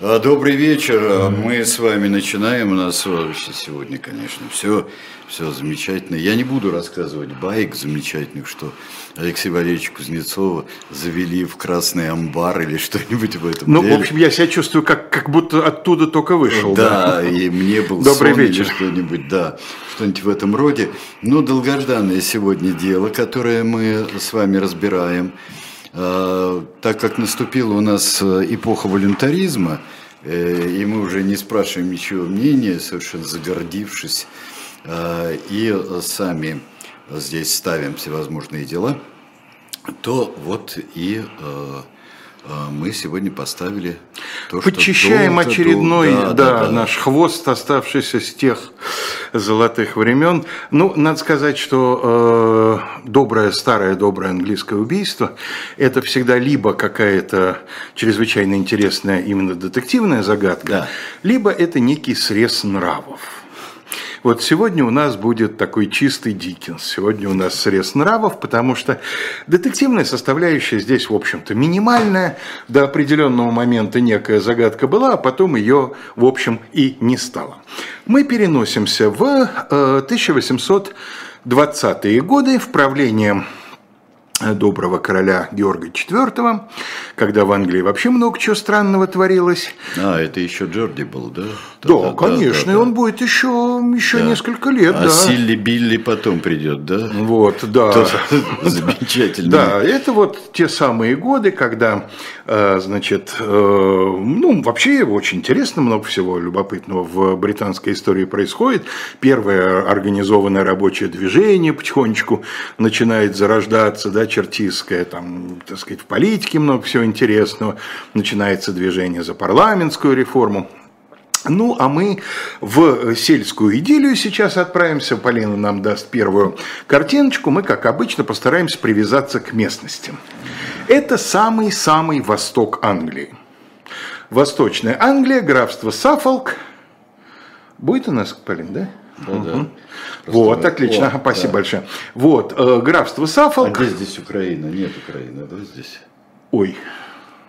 А, добрый вечер. Мы с вами начинаем. У нас вообще сегодня, конечно, все, все замечательно. Я не буду рассказывать байк замечательных, что Алексея Валерьевича Кузнецова завели в красный амбар или что-нибудь в этом Ну, деле. в общем, я себя чувствую, как, как будто оттуда только вышел. Да, и мне был Добрый сон вечер. или что-нибудь, да, что-нибудь в этом роде. Но долгожданное сегодня дело, которое мы с вами разбираем. А, Так как наступила у нас э, эпоха волюнтаризма, э, и мы уже не спрашиваем ничего мнения, совершенно загордившись, и сами здесь ставим всевозможные дела, то вот и э, э, мы сегодня поставили то, Подчищаем долго, очередной, долго- да, наш хвост, оставшийся с тех золотых времен. Ну, надо сказать, что э, доброе, старое, доброе английское убийство – это всегда либо какая-то чрезвычайно интересная именно детективная загадка, Да. либо это некий срез нравов. Вот сегодня у нас будет такой чистый Диккенс. Сегодня у нас срез нравов, потому что детективная составляющая здесь, в общем-то, минимальная. До определенного момента некая загадка была, а потом ее, в общем, и не стало. Мы переносимся в э, 1820-е годы в правление доброго короля Георга IV, когда в Англии вообще много чего странного творилось. А, это еще Джорди был, да? Да, конечно, и он будет еще, еще Да. несколько лет. А да. Силли Билли потом придет, да? Вот, да. Замечательно. Да, это вот те самые годы, когда, значит, э, ну, вообще очень интересно, много всего любопытного в британской истории происходит. Первое организованное рабочее движение потихонечку начинает зарождаться, да, чертистское, там, так сказать, в политике много всего интересного. Начинается движение за парламентскую реформу. Ну, а мы в сельскую идиллию сейчас отправимся. Полина нам даст первую картиночку. Мы, как обычно, постараемся привязаться к местности. Это самый-самый восток Англии. Восточная Англия, графство Саффолк. Будет у нас, Полин, да? Да, да. Вот, отлично, О, спасибо да. большое. Вот, э, графство А Саффолк. где здесь Украина? Нет Украины, да, здесь? Ой,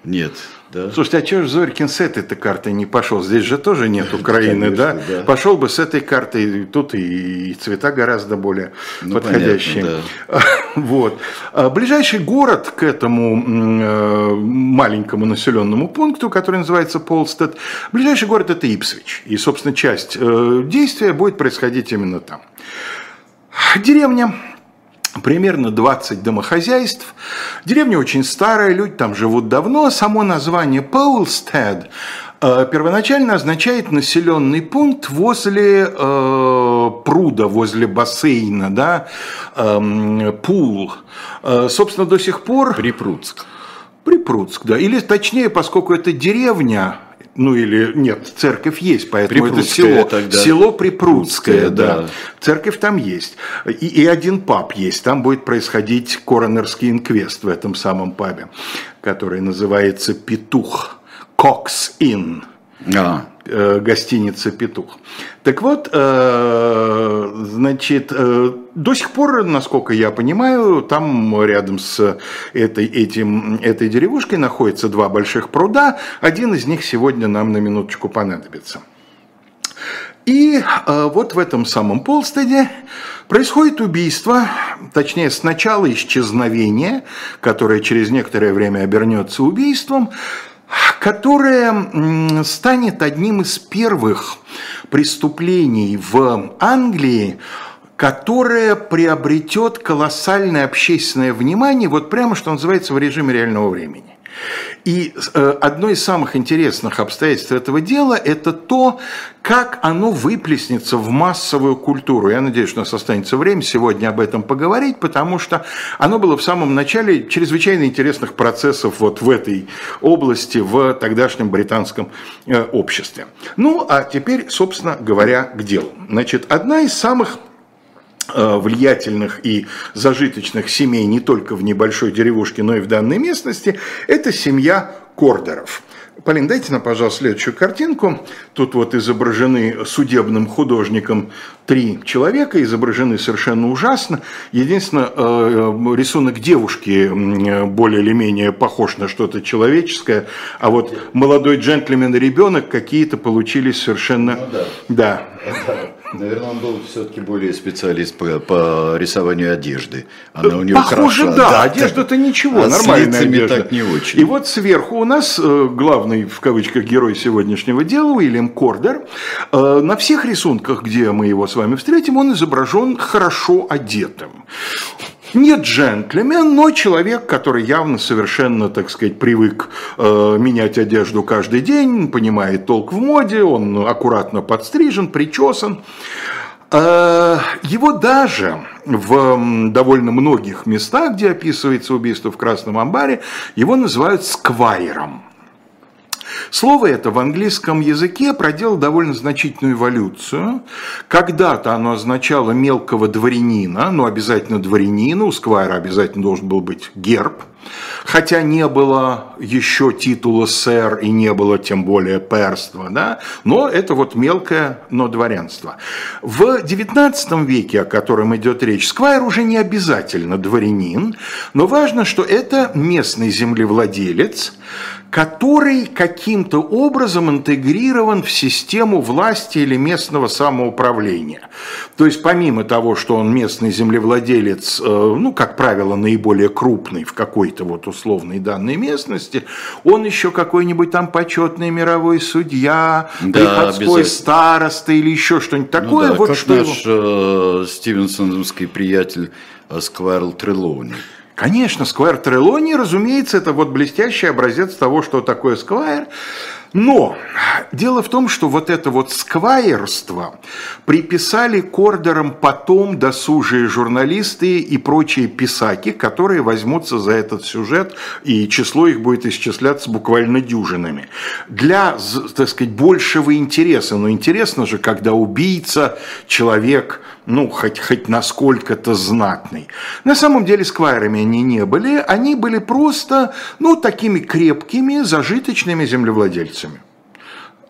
Нет, да? Слушайте, а чего же Зорькин с этой-то картой не пошел? Здесь же тоже нет Украины, Конечно, да? да. Пошел бы с этой картой, тут и цвета гораздо более Ну, подходящие. понятно, Вот. А Ближайший город к этому э, маленькому населенному пункту, который называется Полстед, ближайший город это Ипсвич. И, собственно, часть э, действия будет происходить именно там. Деревня Примерно 20 домохозяйств. Деревня очень старая, люди там живут давно. Само название Паулстед э, первоначально означает населенный пункт возле э, пруда, возле бассейна, да, эм, пул. Э, собственно, до сих пор... Припрудск. Припрудск, да. Или точнее, поскольку это деревня, ну или нет, церковь есть, поэтому это Припрудская село, тогда. село Припрудское, Припрудское, да. да. Церковь там есть. И, и один паб есть. Там будет происходить коронерский инквест в этом самом пабе, который называется «Петух». Кокс Inn А, э, гостиница «Петух». Так вот, э, значит, э, до сих пор, насколько я понимаю, там рядом с этой, этим, этой деревушкой находятся два больших пруда. Один из них сегодня нам на минуточку понадобится. И э, вот в этом самом Полстеде происходит убийство, точнее сначала исчезновение, которое через некоторое время обернется убийством, которое станет одним из первых преступлений в Англии, которое приобретет колоссальное общественное внимание, вот прямо, что называется, в режиме реального времени. И э, одно из самых интересных обстоятельств этого дела – это то, как оно выплеснется в массовую культуру. Я надеюсь, что у нас останется время сегодня об этом поговорить, потому что оно было в самом начале чрезвычайно интересных процессов вот в этой области, в тогдашнем британском э, обществе. Ну, а теперь, собственно говоря, к делу. Значит, одна из самых влиятельных и зажиточных семей не только в небольшой деревушке, но и в данной местности, это семья Кордеров. Полин, дайте нам, пожалуйста, следующую картинку. Тут вот изображены судебным художником три человека, изображены совершенно ужасно. Единственное, э, рисунок девушки более или менее похож на что-то человеческое, а вот молодой джентльмен и ребенок какие-то получились совершенно... Ну, да. да. Наверное, он был все-таки более специалист по, по рисованию одежды. Она у него Похоже, хороша. да. да Одежда-то ничего, а нормальная одежда. так не очень. И вот сверху у нас э, главный, в кавычках, герой сегодняшнего дела, Уильям Кордер. Э, на всех рисунках, где мы его с вами встретим, он изображен хорошо одетым. Не джентльмен, но человек, который явно совершенно, так сказать, привык э, менять одежду каждый день, понимает толк в моде, он аккуратно подстрижен, причесан. Э, его даже в довольно многих местах, где описывается убийство в Красном амбаре, его называют сквайром. Слово это в английском языке проделало довольно значительную эволюцию. Когда-то оно означало мелкого дворянина, но обязательно дворянина, у сквайра обязательно должен был быть герб. Хотя не было еще титула сэр и не было тем более перства, да? но это вот мелкое, но дворянство. В XIX веке, о котором идет речь, сквайр уже не обязательно дворянин, но важно, что это местный землевладелец, который каким-то образом интегрирован в систему власти или местного самоуправления. То есть помимо того, что он местный землевладелец, э, ну, как правило, наиболее крупный в какой-то вот условной данной местности, он еще какой-нибудь там почетный мировой судья, да, приходской староста или еще что-нибудь ну такое. Ну, да, вот как что наш его... э, стивенсоновский приятель э, Сквайрл Трелоуни. Конечно, Сквайр Трелони, разумеется, это вот блестящий образец того, что такое Сквайр. Но дело в том, что вот это вот сквайерство приписали кордерам потом досужие журналисты и прочие писаки, которые возьмутся за этот сюжет, и число их будет исчисляться буквально дюжинами. Для, так сказать, большего интереса. Но интересно же, когда убийца, человек, ну, хоть, хоть насколько-то знатный. На самом деле сквайрами они не были, они были просто, ну, такими крепкими, зажиточными землевладельцами.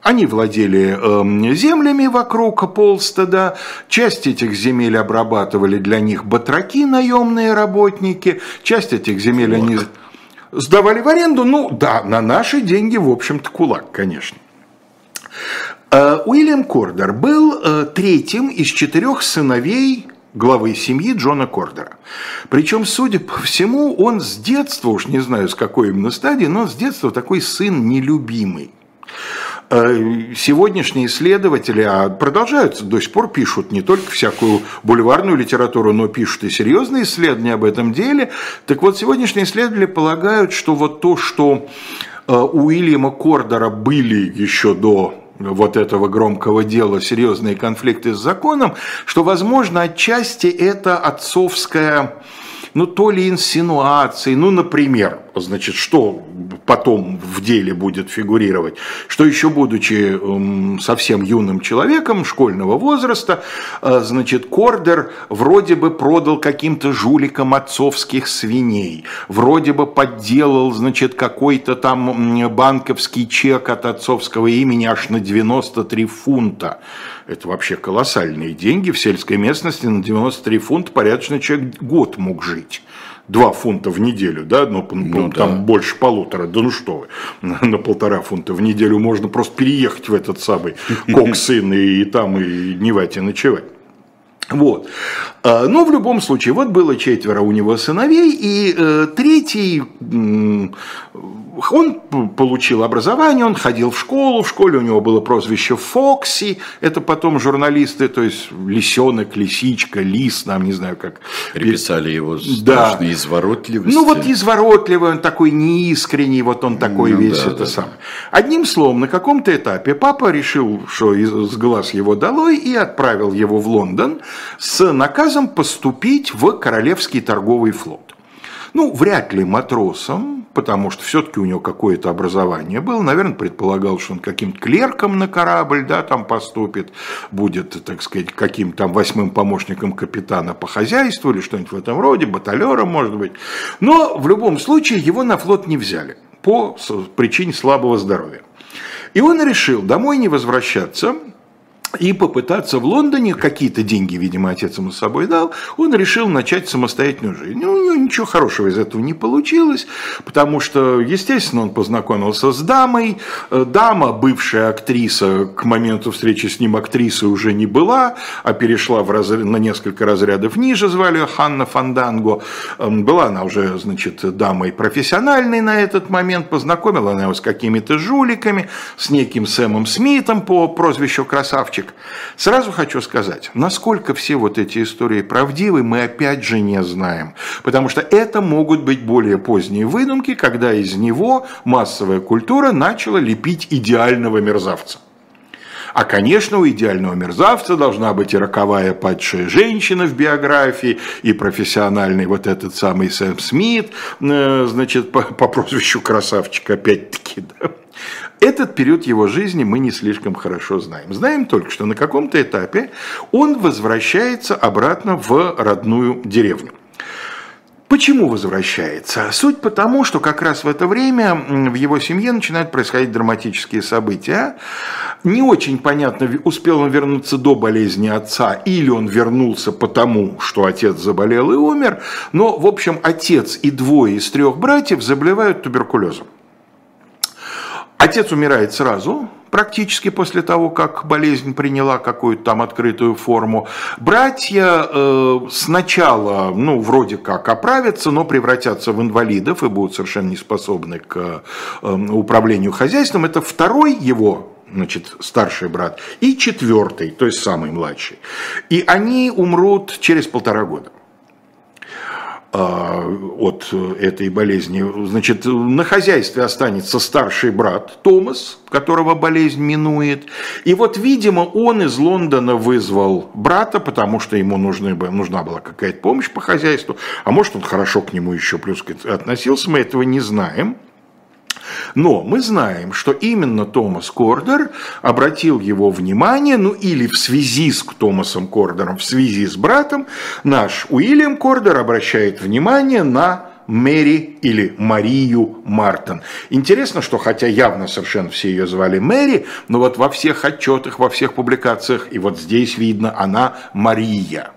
Они владели э, землями вокруг Полстеда, часть этих земель обрабатывали для них батраки, наемные работники, часть этих земель они сдавали в аренду, ну да, на наши деньги, в общем-то, кулак, конечно. Э, Уильям Кордер был э, третьим из четырех сыновей главы семьи Джона Кордера. Причем, судя по всему, он с детства, уж не знаю с какой именно стадии, но с детства такой сын нелюбимый. Э, сегодняшние исследователи а продолжаются, до сих пор пишут не только всякую бульварную литературу, но пишут и серьезные исследования об этом деле. Так вот, сегодняшние исследователи полагают, что вот то, что у Уильяма Кордера были еще до вот этого громкого дела серьезные конфликты с законом, что, возможно, отчасти это отцовская ну, то ли инсинуации, ну, например, значит, что потом в деле будет фигурировать, что еще будучи эм, совсем юным человеком школьного возраста, э, значит, Кордер вроде бы продал каким-то жуликам отцовских свиней, вроде бы подделал, значит, какой-то там банковский чек от отцовского имени аж на 93 фунта. Это вообще колоссальные деньги в сельской местности на 93 фунта порядочный человек год мог жить. 2 фунта в неделю, да, но ну, там да. больше полутора, да ну что вы, на полтора фунта в неделю можно просто переехать в этот самый Коксын и, и там и дневать и ночевать. Вот. А, но в любом случае, вот было четверо у него сыновей, и э, третий он получил образование, он ходил в школу, в школе у него было прозвище Фокси, это потом журналисты, то есть лисенок, лисичка, лис, нам не знаю как. Приписали его страшной да. изворотливости. Ну вот изворотливый, он такой неискренний, вот он такой ну, весь да, это да. сам. Одним словом, на каком-то этапе папа решил, что из глаз его долой, и отправил его в Лондон с наказом поступить в Королевский торговый флот. Ну, вряд ли матросом, потому что все-таки у него какое-то образование было. Наверное, предполагал, что он каким-то клерком на корабль, да, там поступит, будет, так сказать, каким-то там восьмым помощником капитана по хозяйству или что-нибудь в этом роде, баталером, может быть. Но в любом случае его на флот не взяли по причине слабого здоровья. И он решил домой не возвращаться, и попытаться в Лондоне, какие-то деньги, видимо, отец ему с собой дал, он решил начать самостоятельную жизнь. Ну, у него ничего хорошего из этого не получилось, потому что, естественно, он познакомился с дамой. Э, дама, бывшая актриса, к моменту встречи с ним актрисы уже не была, а перешла в разряд, на несколько разрядов ниже, звали ее Ханна Фанданго. Эм, была она уже, значит, дамой профессиональной на этот момент, познакомила она его с какими-то жуликами, с неким Сэмом Смитом по прозвищу Красавчик, мальчик. Сразу хочу сказать, насколько все вот эти истории правдивы, мы опять же не знаем. Потому что это могут быть более поздние выдумки, когда из него массовая культура начала лепить идеального мерзавца. А, конечно, у идеального мерзавца должна быть и роковая падшая женщина в биографии, и профессиональный вот этот самый Сэм Смит, э, значит, по, по прозвищу красавчик, опять-таки, да. Этот период его жизни мы не слишком хорошо знаем. Знаем только, что на каком-то этапе он возвращается обратно в родную деревню. Почему возвращается? Суть потому, что как раз в это время в его семье начинают происходить драматические события. Не очень понятно, успел он вернуться до болезни отца или он вернулся потому, что отец заболел и умер. Но, в общем, отец и двое из трех братьев заболевают туберкулезом. Отец умирает сразу, практически после того, как болезнь приняла какую-то там открытую форму. Братья э, сначала, ну, вроде как оправятся, но превратятся в инвалидов и будут совершенно не способны к э, управлению хозяйством. Это второй его значит, старший брат, и четвертый, то есть самый младший. И они умрут через полтора года. А, от этой болезни. Значит, на хозяйстве останется старший брат Томас, которого болезнь минует. И вот, видимо, он из Лондона вызвал брата, потому что ему нужны, нужна была какая-то помощь по хозяйству. А может, он хорошо к нему еще плюс относился, мы этого не знаем. Но мы знаем, что именно Томас Кордер обратил его внимание, ну или в связи с Томасом Кордером, в связи с братом, наш Уильям Кордер обращает внимание на Мэри или Марию Мартин. Интересно, что хотя явно совершенно все ее звали Мэри, но вот во всех отчетах, во всех публикациях, и вот здесь видно, она Мария.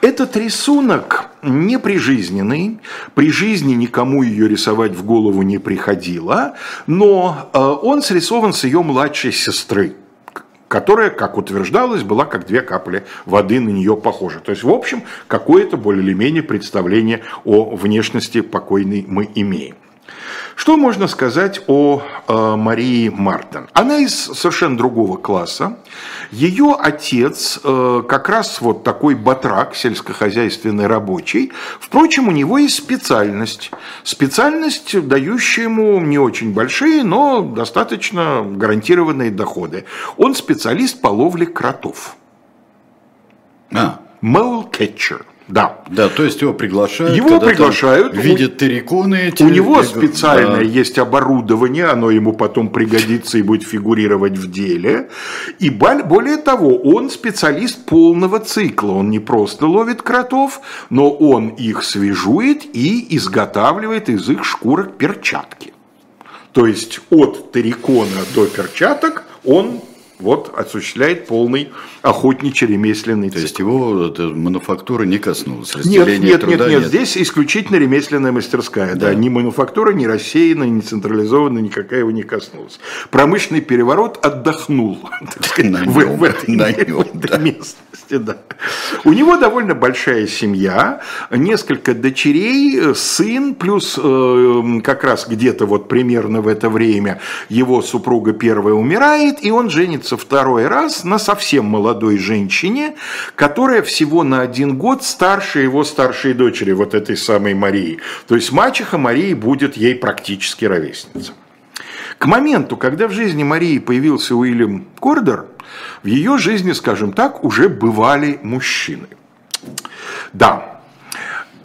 Этот рисунок не прижизненный, при жизни никому ее рисовать в голову не приходило, но э, он срисован с ее младшей сестры которая, как утверждалось, была как две капли воды на нее похожа. То есть, в общем, какое-то более или менее представление о внешности покойной мы имеем. Что можно сказать о э, Марии Мартин? Она из совершенно другого класса. Ее отец э, как раз вот такой батрак, сельскохозяйственный рабочий. Впрочем, у него есть специальность. Специальность, дающая ему не очень большие, но достаточно гарантированные доходы. Он специалист по ловле кротов. А. Mole catcher. Да. Да, то есть его приглашают. Его приглашают. Видят терриконы эти. У него специальное да. есть оборудование, оно ему потом пригодится и будет фигурировать в деле. И более того, он специалист полного цикла. Он не просто ловит кротов, но он их свежует и изготавливает из их шкурок перчатки. То есть от террикона до перчаток он вот осуществляет полный охотничий ремесленный цикл. То есть его это, мануфактура не коснулась, нет, нет, труда нет, нет, здесь исключительно ремесленная мастерская, да. да, ни мануфактура, ни рассеянная, ни централизованная, никакая его не коснулась. Промышленный переворот отдохнул в, этой местности, да. У него довольно большая семья, несколько дочерей, сын, плюс э, как раз где-то вот примерно в это время его супруга первая умирает, и он женится второй раз на совсем молодой женщине, которая всего на один год старше его старшей дочери, вот этой самой Марии. То есть мачеха Марии будет ей практически ровесница. К моменту, когда в жизни Марии появился Уильям Кордер, в ее жизни, скажем так, уже бывали мужчины. Да,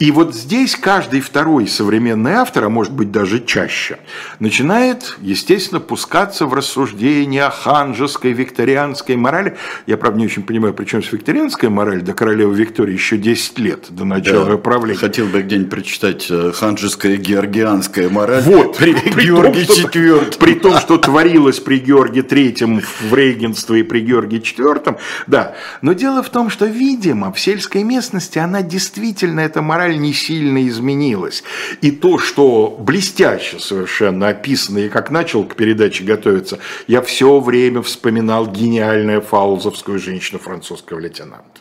И вот здесь каждый второй современный автор, а может быть даже чаще, начинает, естественно, пускаться в рассуждения о ханжеской викторианской морали. Я, правда, не очень понимаю, при чем с викторианская мораль до королевы Виктории еще 10 лет до начала да, правления. Хотел бы где-нибудь прочитать э, ханжеская георгианская мораль вот, при, при Георгии IV. При том, что творилось при Георгии III в регенстве и при Георгии IV, да. Но дело в том, что, видимо, в сельской местности она действительно, эта мораль не сильно изменилась. И то, что блестяще совершенно описано, и как начал к передаче готовиться, я все время вспоминал гениальную фаузовскую женщину французского лейтенанта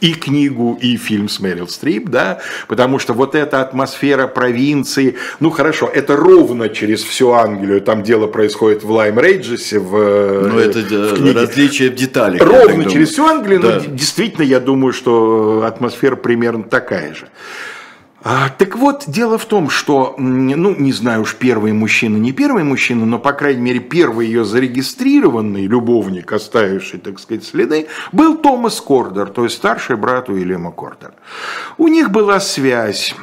и книгу, и фильм с Мэрил Стрип, да, потому что вот эта атмосфера провинции, ну хорошо, это ровно через всю Англию, там дело происходит в Лайм Рейджесе, в, ну, это в книге. различие в деталях. Ровно через всю Англию, да. но действительно я думаю, что атмосфера примерно такая же. А, так вот, дело в том, что, ну, не знаю уж, первый мужчина, не первый мужчина, но, по крайней мере, первый ее зарегистрированный любовник, оставивший, так сказать, следы, был Томас Кордер, то есть старший брат Уильяма Кордер. У них была связь,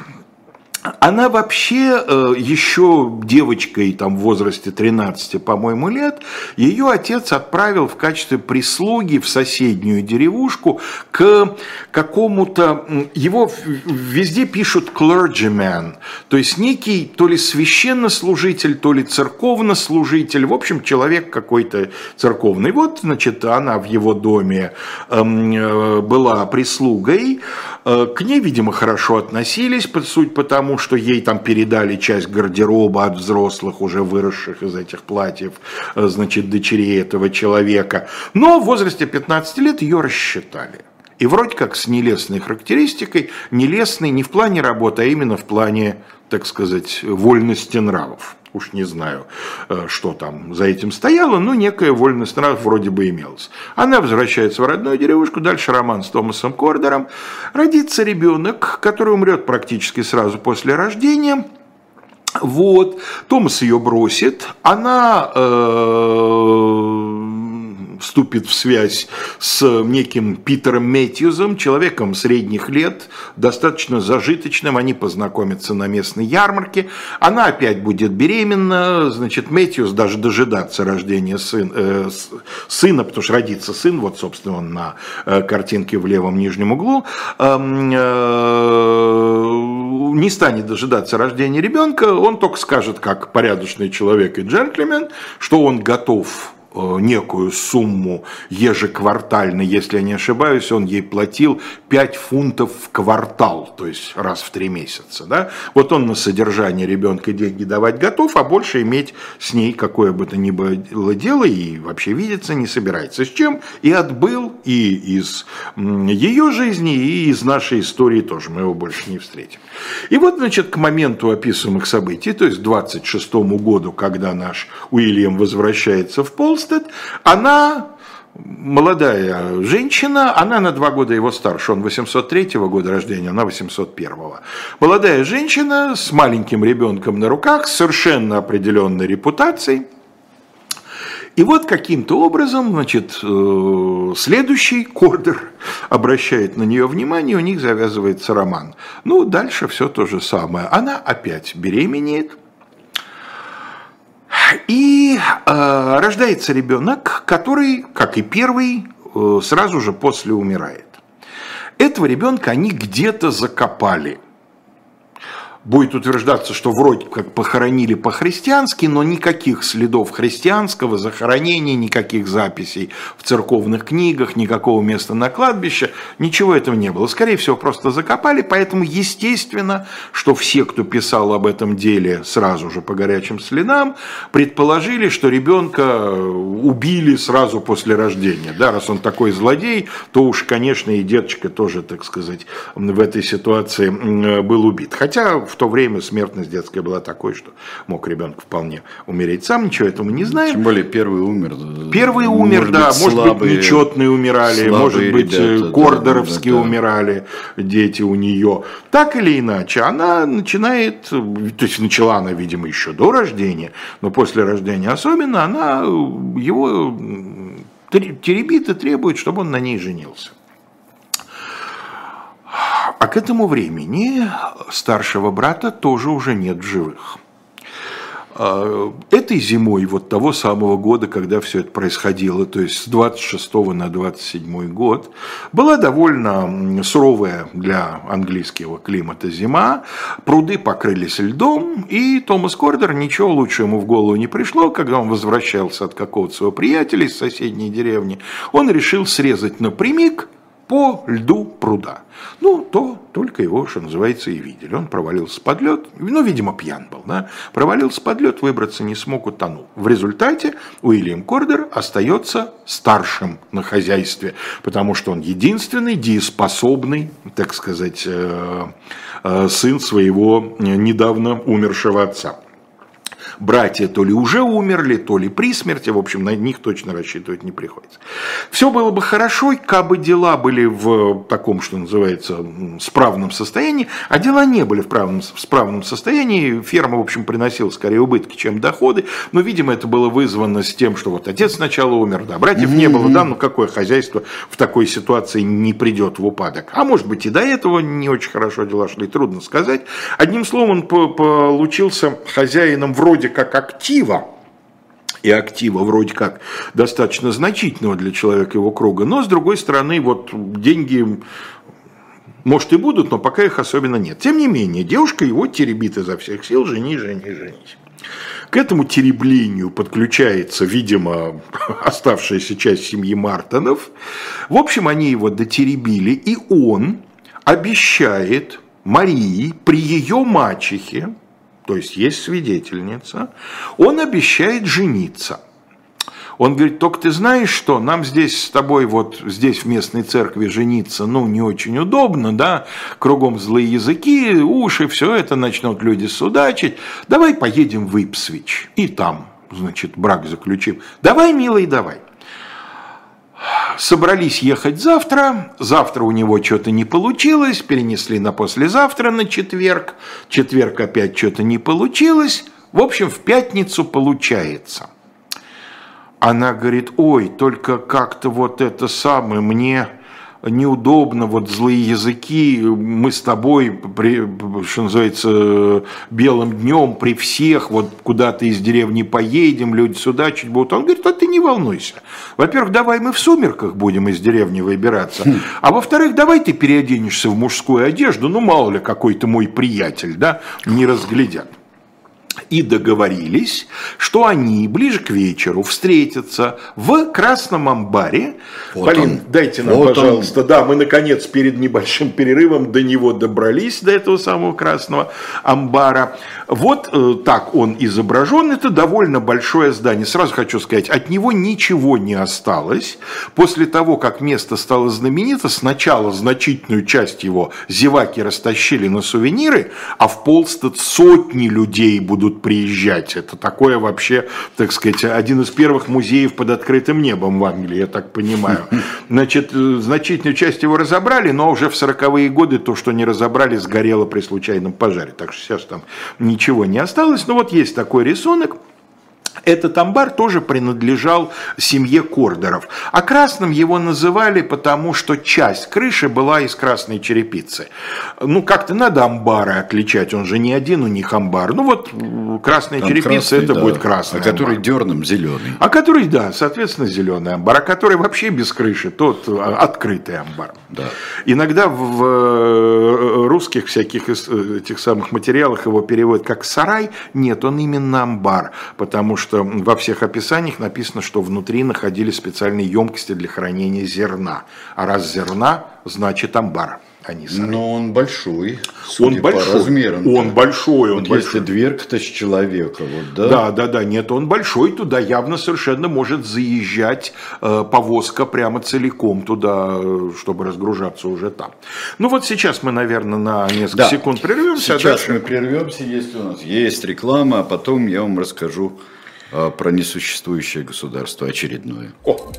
она вообще э, еще девочкой там, в возрасте 13, по-моему, лет, ее отец отправил в качестве прислуги в соседнюю деревушку к какому-то... Его везде пишут clergyman, то есть некий то ли священнослужитель, то ли церковнослужитель, в общем, человек какой-то церковный. Вот, значит, она в его доме эм, э, была прислугой, к ней, видимо, хорошо относились, суть потому, что ей там передали часть гардероба от взрослых, уже выросших из этих платьев, э, значит, дочерей этого человека. Но в возрасте 15 лет ее рассчитали. И вроде как с нелестной характеристикой, нелестной не в плане работы, а именно в плане, так сказать, вольности нравов. Уж не знаю, э, что там за этим стояло, но некая вольность нравов вроде бы имелась. Она возвращается в родную деревушку, дальше роман с Томасом Кордером. Родится ребенок, который умрет практически сразу после рождения. Вот, Томас ее бросит, она э, вступит в связь с неким Питером Мэтьюзом, человеком средних лет, достаточно зажиточным, они познакомятся на местной ярмарке, она опять будет беременна, значит, Мэтьюз даже дожидаться рождения сын, э, сына, потому что родится сын, вот, собственно, он на э, картинке в левом нижнем углу, э, э, не станет дожидаться рождения ребенка, он только скажет, как порядочный человек и джентльмен, что он готов некую сумму ежеквартально, если я не ошибаюсь, он ей платил 5 фунтов в квартал, то есть раз в 3 месяца. Да? Вот он на содержание ребенка деньги давать готов, а больше иметь с ней какое бы то ни было дело и вообще видеться не собирается. С чем и отбыл и из ее жизни, и из нашей истории тоже, мы его больше не встретим. И вот, значит, к моменту описываемых событий, то есть к 26 году, когда наш Уильям возвращается в Полс, Олстед, она молодая женщина, она на два года его старше, он 803 года рождения, она 801. Молодая женщина с маленьким ребенком на руках, с совершенно определенной репутацией. И вот каким-то образом, значит, э, следующий Кордер обращает на нее внимание, у них завязывается роман. Ну, дальше все то же самое. Она опять беременеет, и э, рождается ребенок, который, как и первый, э, сразу же после умирает. Этого ребенка они где-то закопали – будет утверждаться, что вроде как похоронили по-христиански, но никаких следов христианского захоронения, никаких записей в церковных книгах, никакого места на кладбище, ничего этого не было. Скорее всего, просто закопали, поэтому естественно, что все, кто писал об этом деле сразу же по горячим следам, предположили, что ребенка убили сразу после рождения. Да, раз он такой злодей, то уж, конечно, и деточка тоже, так сказать, в этой ситуации был убит. Хотя в то время смертность детская была такой, что мог ребенок вполне умереть сам, ничего этого не знаем. Тем более первый умер. Первый умер, может да, быть, может слабые, быть нечетные умирали, может быть ребята, кордеровские да, да, умирали дети у нее. Так или иначе, она начинает, то есть начала она, видимо, еще до рождения, но после рождения особенно, она его теребит и требует, чтобы он на ней женился. А к этому времени старшего брата тоже уже нет в живых. А, этой зимой, вот того самого года, когда все это происходило, то есть с 26 на 27 год, была довольно суровая для английского климата зима, пруды покрылись льдом, и Томас Кордер ничего лучше ему в голову не пришло, когда он возвращался от какого-то своего приятеля из соседней деревни, он решил срезать напрямик по льду пруда. Ну, то только его, что называется, и видели. Он провалился под лед, ну, видимо, пьян был, да, провалился под лед, выбраться не смог, утонул. В результате Уильям Кордер остается старшим на хозяйстве, потому что он единственный дееспособный, так сказать, э, э, сын своего недавно умершего отца братья то ли уже умерли, то ли при смерти, в общем, на них точно рассчитывать не приходится. Все было бы хорошо, кабы дела были в таком, что называется, справном состоянии, а дела не были в правном, в справном состоянии, ферма, в общем, приносила скорее убытки, чем доходы, но, видимо, это было вызвано с тем, что вот отец сначала умер, да, братьев mm-hmm. не было, да, ну какое хозяйство в такой ситуации не придет в упадок. А может быть и до этого не очень хорошо дела шли, трудно сказать. Одним словом, он получился хозяином вроде вроде как актива, и актива вроде как достаточно значительного для человека его круга, но с другой стороны, вот деньги может и будут, но пока их особенно нет. Тем не менее, девушка его теребит изо всех сил, жени, жени, женись. К этому тереблению подключается, видимо, оставшаяся часть семьи Мартонов. В общем, они его дотеребили, и он обещает Марии при ее мачехе, то есть есть свидетельница, он обещает жениться. Он говорит, только ты знаешь что, нам здесь с тобой вот здесь в местной церкви жениться, ну, не очень удобно, да, кругом злые языки, уши, все это начнут люди судачить. Давай поедем в Ипсвич и там, значит, брак заключим. Давай, милый, давай собрались ехать завтра, завтра у него что-то не получилось, перенесли на послезавтра, на четверг, четверг опять что-то не получилось, в общем, в пятницу получается. Она говорит, ой, только как-то вот это самое мне неудобно, вот злые языки, мы с тобой, при, что называется, белым днем при всех, вот куда-то из деревни поедем, люди судачить будут. Он говорит, а ты не волнуйся. Во-первых, давай мы в сумерках будем из деревни выбираться, хм. а во-вторых, давай ты переоденешься в мужскую одежду, ну мало ли какой-то мой приятель, да, не разглядят и договорились, что они ближе к вечеру встретятся в Красном амбаре. Вот Полин, он. дайте нам, вот пожалуйста, он. да, мы наконец перед небольшим перерывом до него добрались, до этого самого Красного амбара. Вот э, так он изображен, это довольно большое здание. Сразу хочу сказать, от него ничего не осталось. После того, как место стало знаменито, сначала значительную часть его зеваки растащили на сувениры, а в Полстед сотни людей будут приезжать. Это такое вообще, так сказать, один из первых музеев под открытым небом в Англии, я так понимаю. Значит, э, значительную часть его разобрали, но уже в 40-е годы то, что не разобрали, сгорело при случайном пожаре. Так что сейчас там ничего не осталось. Но вот есть такой рисунок. Этот амбар тоже принадлежал семье Кордеров. А красным его называли, потому что часть крыши была из красной черепицы. Ну, как-то надо амбары отличать, он же не один у них амбар. Ну, вот красная Там черепица, красный, это да. будет красный А амбар. который дерным зеленый. А который, да, соответственно, зеленый амбар. А который вообще без крыши, тот а, открытый амбар. Да. Иногда в э, русских всяких э, этих самых материалах его переводят как сарай. Нет, он именно амбар, потому что что во всех описаниях написано, что внутри находились специальные емкости для хранения зерна. А раз зерна, значит амбар а не сарай. Но он большой, он большой, по размерам. Он большой, он вот большой. Если дверка-то с человека, вот, да? Да, да, да, нет, он большой, туда явно совершенно может заезжать э, повозка прямо целиком туда, чтобы разгружаться уже там. Ну вот сейчас мы, наверное, на несколько да. секунд прервемся. А сейчас а дальше... мы прервемся, если у нас есть реклама, а потом я вам расскажу про несуществующее государство очередное. О.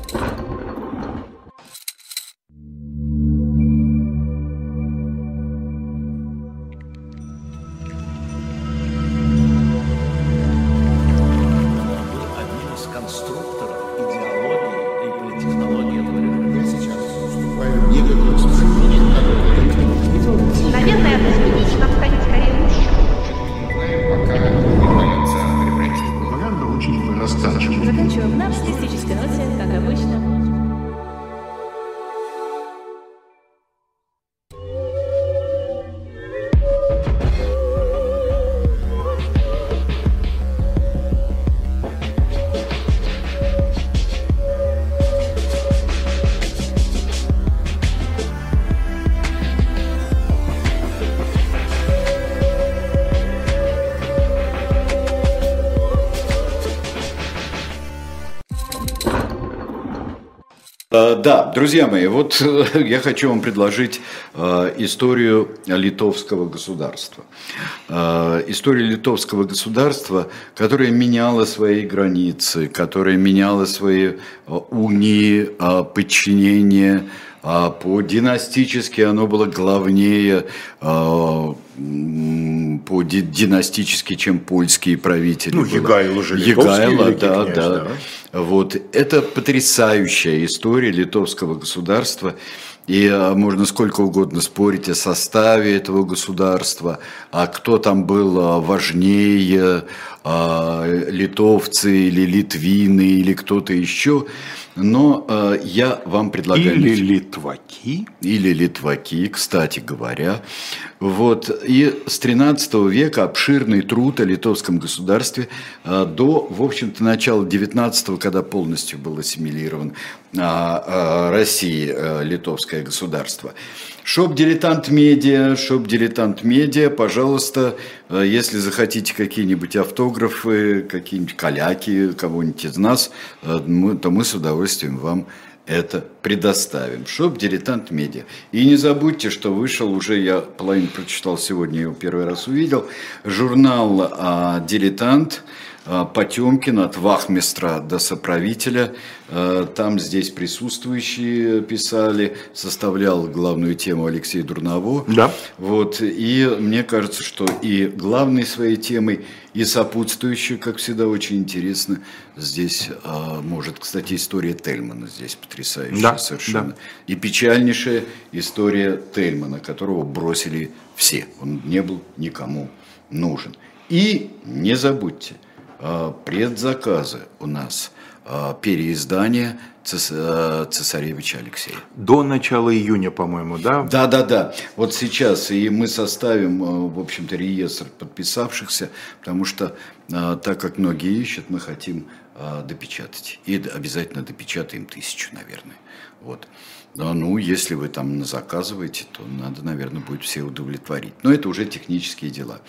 да, друзья мои, вот я хочу вам предложить э, историю литовского государства. Э, история литовского государства, которое меняло свои границы, которое меняло свои унии, подчинения, по династически оно было главнее по династически, чем польские правители. Ну, Егайло же Егайло, да, князь, да. да. Вот. Это потрясающая история литовского государства. И а, можно сколько угодно спорить о составе этого государства, а кто там был а, важнее, а, литовцы или литвины или кто-то еще. Но я вам предлагаю... Или литваки. Или литваки, кстати говоря. Вот. И с 13 века обширный труд о литовском государстве а, до, в общем-то, начала 19 когда полностью был ассимилирован а, а, России литовское государство. Shop Дилетант Медиа, Shop Дилетант Медиа, пожалуйста, если захотите какие-нибудь автографы, какие-нибудь каляки, кого-нибудь из нас, то мы с удовольствием вам это предоставим. Shop «Дилетант Медиа». И не забудьте, что вышел уже, я половину прочитал сегодня, его первый раз увидел, журнал а, «Дилетант», Потемкин от вахмистра до соправителя. А, там здесь присутствующие писали, составлял главную тему Алексей Дурново. Да. Вот, и мне кажется, что и главной своей темой, и сопутствующей, как всегда, очень интересно, здесь а, может, кстати, история Тельмана здесь потрясающая да, совершенно. Да. И печальнейшая история Тельмана, которого бросили все. Он не был никому нужен. И не забудьте – Э, предзаказы у нас э, переиздания э, цесаревича Алексея. До начала июня, по-моему, да? Да, да, да. Вот сейчас и мы составим, в общем-то, реестр подписавшихся, потому что так как многие ищут, мы хотим допечатать. И обязательно допечатаем тысячу, наверное. Вот. Ну, если вы там заказываете, то надо, наверное, будет все удовлетворить. Но это уже технические дела.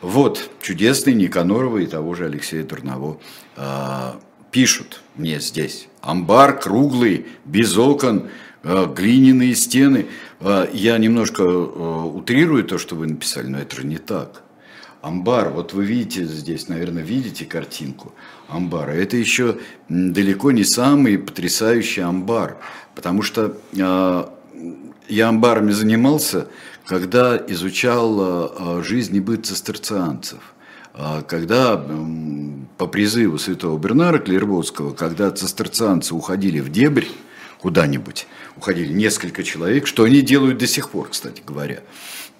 Вот, чудесный Никанорова и того же Алексея Турново э, пишут мне здесь. Амбар круглый, без окон, э, глиняные стены. Э, я немножко э, утрирую то, что вы написали, но это же не так. Амбар, вот вы видите здесь, наверное, видите картинку амбара. Это еще далеко не самый потрясающий амбар, потому что э, я амбарами занимался когда изучал а, жизнь и быт цистерцианцев, а, когда по призыву святого Бернара Клерводского, когда цистерцианцы уходили в дебрь куда-нибудь, уходили несколько человек, что они делают до сих пор, кстати говоря,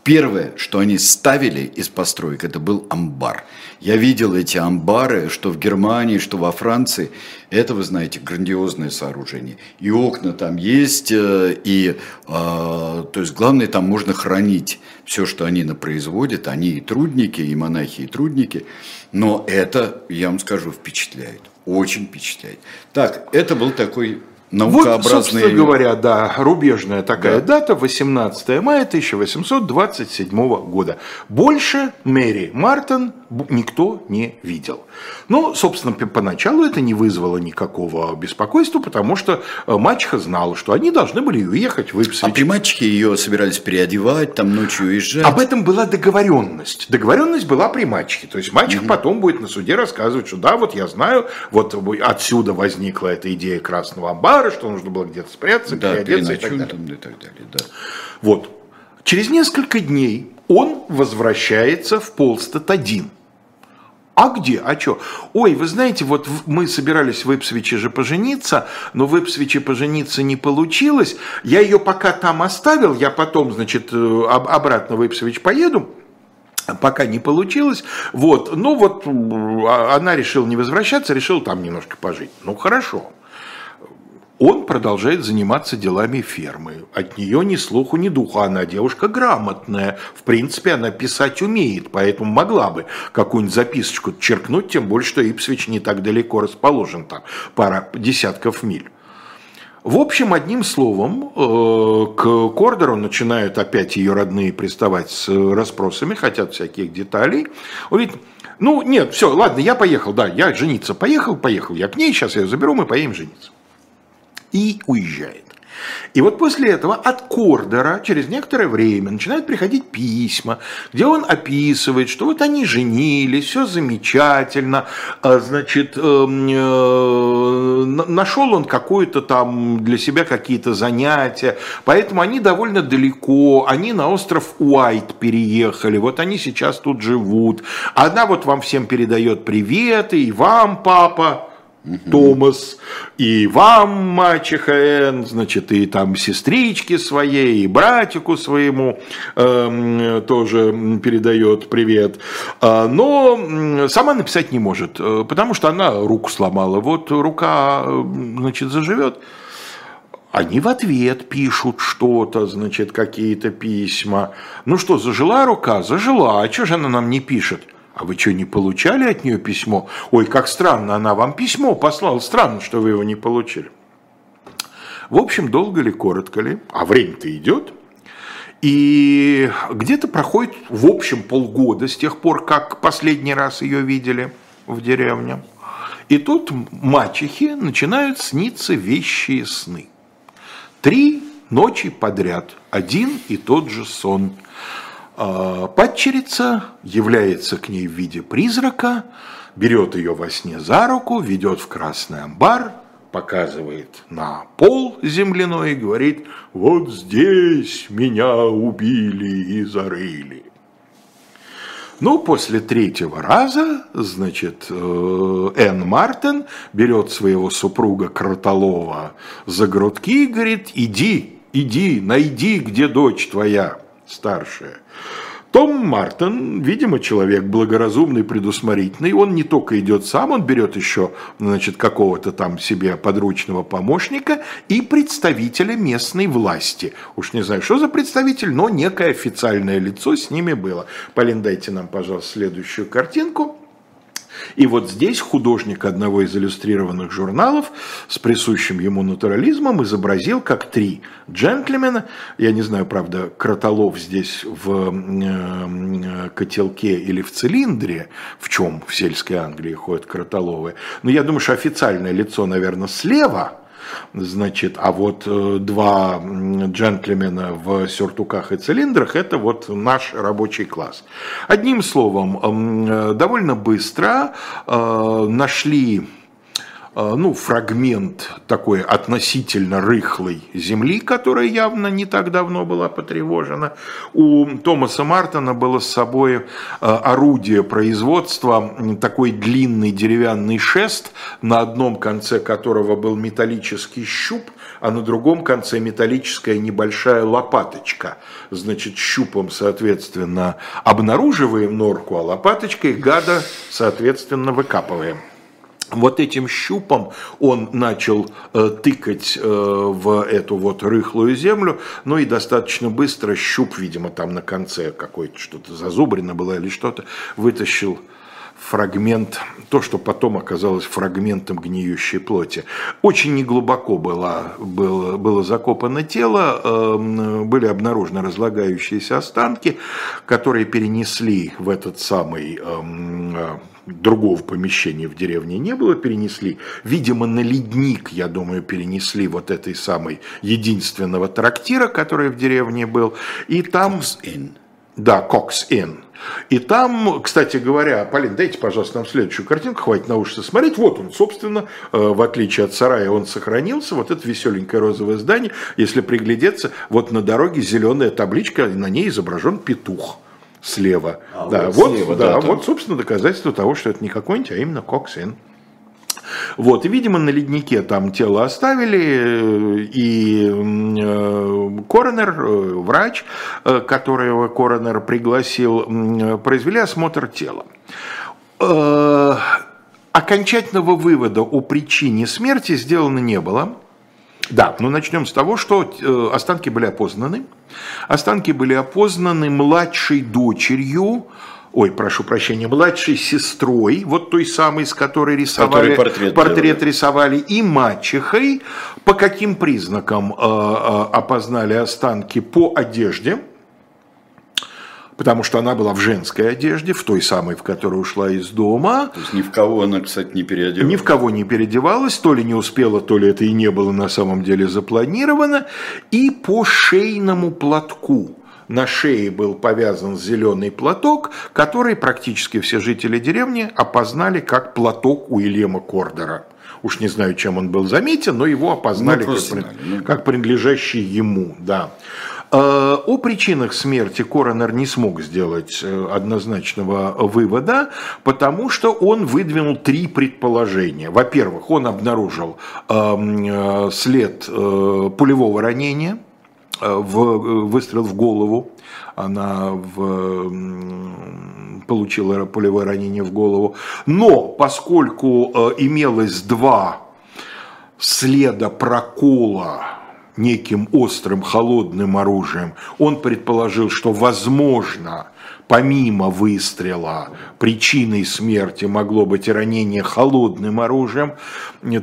Первое, что они ставили из построек, это был амбар. Я видел эти амбары, что в Германии, что во Франции. Это, вы знаете, грандиозное сооружение. И окна там есть, э, и, э, то есть, главное, там можно хранить все, что они производят. Они и трудники, и монахи, и трудники. Но это, я вам скажу, впечатляет. Очень впечатляет. Так, это был такой наукообразные... Вот, собственно говоря, да, рубежная такая да. дата, 18 мая 1827 года. Больше Мэри Мартин никто не видел. Ну, собственно, поначалу это не вызвало никакого беспокойства, потому что э, мачеха знала, что они должны были уехать в Ипсвич. А при мачехе ее собирались переодевать, там ночью уезжать? Об этом была договоренность. Договоренность была при мачехе. То есть мачеха mm-hmm. потом будет на суде рассказывать, что да, вот я знаю, вот отсюда возникла эта идея красного амбара, что нужно было где-то спрятаться, да, переодеться и так далее. Там, и так далее да. Вот. Через несколько дней он возвращается в Полстед один – а где? А что? Ой, вы знаете, вот мы собирались в Ипсвиче же пожениться, но в Ипсвиче пожениться не получилось. Я ее пока там оставил, я потом, значит, э, обратно в Ипсвич поеду. Пока не получилось. Вот. Ну вот а, она решила не возвращаться, решила там немножко пожить. Ну хорошо. Он продолжает заниматься делами фермы. От нее ни слуху, ни духу. Она девушка грамотная. В принципе, она писать умеет, поэтому могла бы какую-нибудь записочку черкнуть, тем больше, что Ипсвич не так далеко расположен, там пара десятков миль. В общем, одним словом, э, к Кордеру начинают опять ее родные приставать с расспросами, хотят всяких деталей. Он говорит, ну нет, все, ладно, я поехал, да, я жениться поехал, поехал я к ней, сейчас я ее заберу, мы поедем жениться. И уезжает. И вот после этого от Кордера через некоторое время начинают приходить письма, где он описывает, что вот они женились, все замечательно, а, значит, эм, э, нашел он какое-то там для себя какие-то занятия, поэтому они довольно далеко, они на остров Уайт переехали, вот они сейчас тут живут. Она вот вам всем передает приветы, и вам, папа, Томас, и вам, мачеха Н, значит, и там сестричке своей, и братику своему э, тоже передает привет. А, но сама написать не может, э, потому что она руку сломала. Вот рука, значит, заживет. Они в ответ пишут что-то, значит, какие-то письма. Ну что, зажила рука? Зажила. А что же она нам не пишет? А вы что, не получали от нее письмо? Ой, как странно, она вам письмо послала. Странно, что вы его не получили. В общем, долго ли, коротко ли, а время-то идет. И где-то проходит, в общем, полгода с тех пор, как последний раз ее видели в деревне. И тут мачехи начинают сниться вещи и сны. Три ночи подряд, один и тот же сон – падчерица является к ней в виде призрака, берет ее во сне за руку, ведет в красный амбар, показывает на пол земляной и говорит, вот здесь меня убили и зарыли. Ну, после третьего раза, значит, э, Энн Мартин берет своего супруга Кротолова за грудки и говорит, иди, иди, найди, где дочь твоя старшая. Том Мартин, видимо, человек благоразумный, предусмотрительный, он не только идет сам, он берет еще, значит, какого-то там себе подручного помощника и представителя местной власти. Уж не знаю, что за представитель, но некое официальное лицо с ними было. Полин, дайте нам, пожалуйста, следующую картинку. И вот здесь художник одного из иллюстрированных журналов с присущим ему натурализмом изобразил, как три джентльмена, я не знаю, правда, кротолов здесь в э, котелке или в цилиндре, в чем в сельской Англии ходят кротоловы, но я думаю, что официальное лицо, наверное, слева – Значит, а вот э, два джентльмена в сюртуках и цилиндрах – это вот наш рабочий класс. Одним словом, э, довольно быстро э, нашли ну, фрагмент такой относительно рыхлой земли, которая явно не так давно была потревожена. У Томаса Мартона было с собой а, орудие производства, такой длинный деревянный шест, на одном конце которого был металлический щуп, а на другом конце металлическая небольшая лопаточка. Значит, щупом, соответственно, обнаруживаем норку, а лопаточкой гада, соответственно, выкапываем вот этим щупом он начал э, тыкать э, в эту вот рыхлую землю, ну и достаточно быстро щуп, видимо, там на конце какой-то что-то зазубрено было или что-то, вытащил фрагмент, то, что потом оказалось фрагментом гниющей плоти. Очень неглубоко было, было, было закопано тело, э, были обнаружены разлагающиеся останки, которые перенесли в этот самый э, другого помещения в деревне не было, перенесли. Видимо, на ледник, я думаю, перенесли вот этой самой единственного трактира, который в деревне был. И там... Inn. Да, Cox Inn. И там, кстати говоря, Полин, дайте, пожалуйста, нам следующую картинку, хватит научиться смотреть. Вот он, собственно, э, в отличие от сарая, он сохранился. Вот это веселенькое розовое здание. Если приглядеться, вот на дороге зеленая табличка, на ней изображен петух слева. А, да, вот, слева, да, да, вот, собственно, доказательство того, что это не какой-нибудь, а именно Коксин. Вот, и, видимо, на леднике там тело оставили, и э, коронер, э, врач, э, которого коронер пригласил, произвели осмотр тела. Э, окончательного вывода о причине смерти сделано не было. Да, но начнем с того, что э, останки были опознаны. Останки были опознаны младшей дочерью, ой, прошу прощения, младшей сестрой, вот той самой, с которой рисовали, Который портрет делали. рисовали, и мачехой. По каким признакам э, э, опознали останки? По одежде потому что она была в женской одежде, в той самой, в которой ушла из дома. То есть ни в кого она, кстати, не переодевалась. Ни в кого не переодевалась, то ли не успела, то ли это и не было на самом деле запланировано. И по шейному платку. На шее был повязан зеленый платок, который практически все жители деревни опознали как платок Уильяма Кордера. Уж не знаю, чем он был заметен, но его опознали Ну, как, знали, ну. как принадлежащий ему. Да. Э, О причинах смерти коронер не смог сделать э, однозначного вывода, потому что он выдвинул три предположения. Во-первых, он обнаружил эм, э, след э, пулевого ранения, в, выстрел в голову. Она в, получила пулевое ранение в голову. Но поскольку имелось два следа прокола неким острым холодным оружием, он предположил, что возможно, помимо выстрела, причиной смерти могло быть ранение холодным оружием.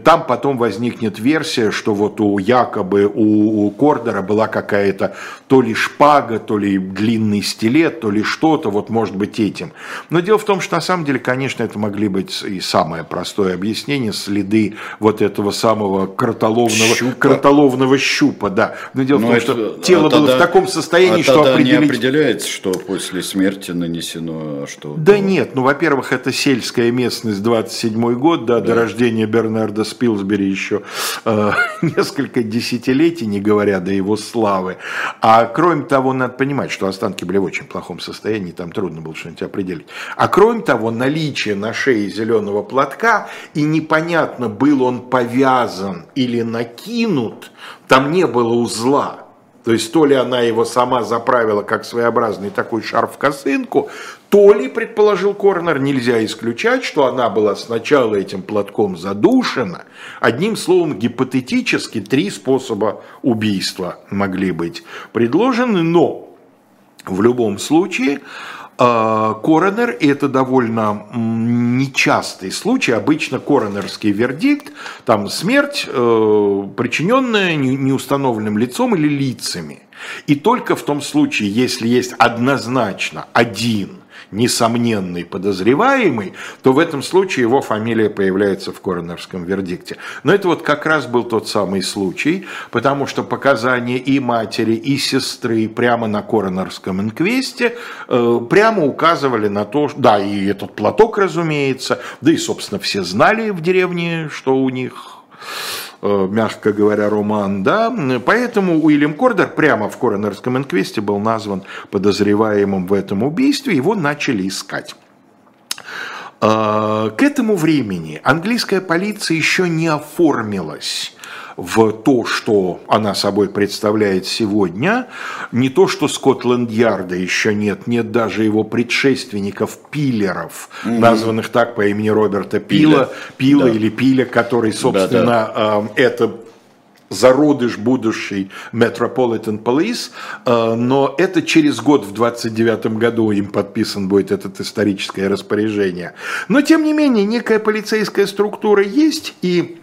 Там потом возникнет версия, что вот у якобы у, Кордера была какая-то то ли шпага, то ли длинный стилет, то ли что-то, вот может быть этим. Но дело в том, что на самом деле, конечно, это могли быть и самое простое объяснение, следы вот этого самого кротоловного Щупа. кротоловного щупа, да. Но дело в Но том, это- что тело а было в тогда- таком состоянии, а что тогда определить... не определяется, что после смерти нанесено, а что... Да нет, ну, во-первых, это сельская местность, 27 год, да, до рождения Бернарда Спилсбери еще э, несколько десятилетий, не говоря до его славы. А кроме того, надо понимать, что останки были в очень плохом состоянии, там трудно было что-нибудь определить. А кроме того, наличие на шее зеленого платка, и непонятно, был он повязан или накинут, там не было узла. То есть то ли она его сама заправила как своеобразный такой шарф-косынку, то ли, предположил Корнер, нельзя исключать, что она была сначала этим платком задушена. Одним словом, гипотетически три способа убийства могли быть предложены, но в любом случае, э, коронер, и это довольно нечастый случай, обычно коронерский вердикт, там смерть, э, причиненная не- неустановленным лицом или лицами. И только в том случае, если есть однозначно один несомненный подозреваемый, то в этом случае его фамилия появляется в коронерском вердикте. Но это вот как раз был тот самый случай, потому что показания и матери, и сестры прямо на коронерском инквесте э, прямо указывали на то, да, и этот платок, разумеется, да и, собственно, все знали в деревне, что у них мягко говоря, роман, да, поэтому Уильям Кордер прямо в коронерском инквесте был назван подозреваемым в этом убийстве, его начали искать. Э, К этому времени английская полиция еще не оформилась в то, что она собой представляет сегодня. Не то, что Скотланд-Ярда еще нет, нет даже его предшественников, пилеров, названных так по имени Роберта Пила, Пила Да. или Пиля, который, собственно, э, это зародыш будущий Metropolitan Police, э, но это через год, в 29 году, им подписан будет это историческое распоряжение. Но, тем не менее, некая полицейская структура есть, и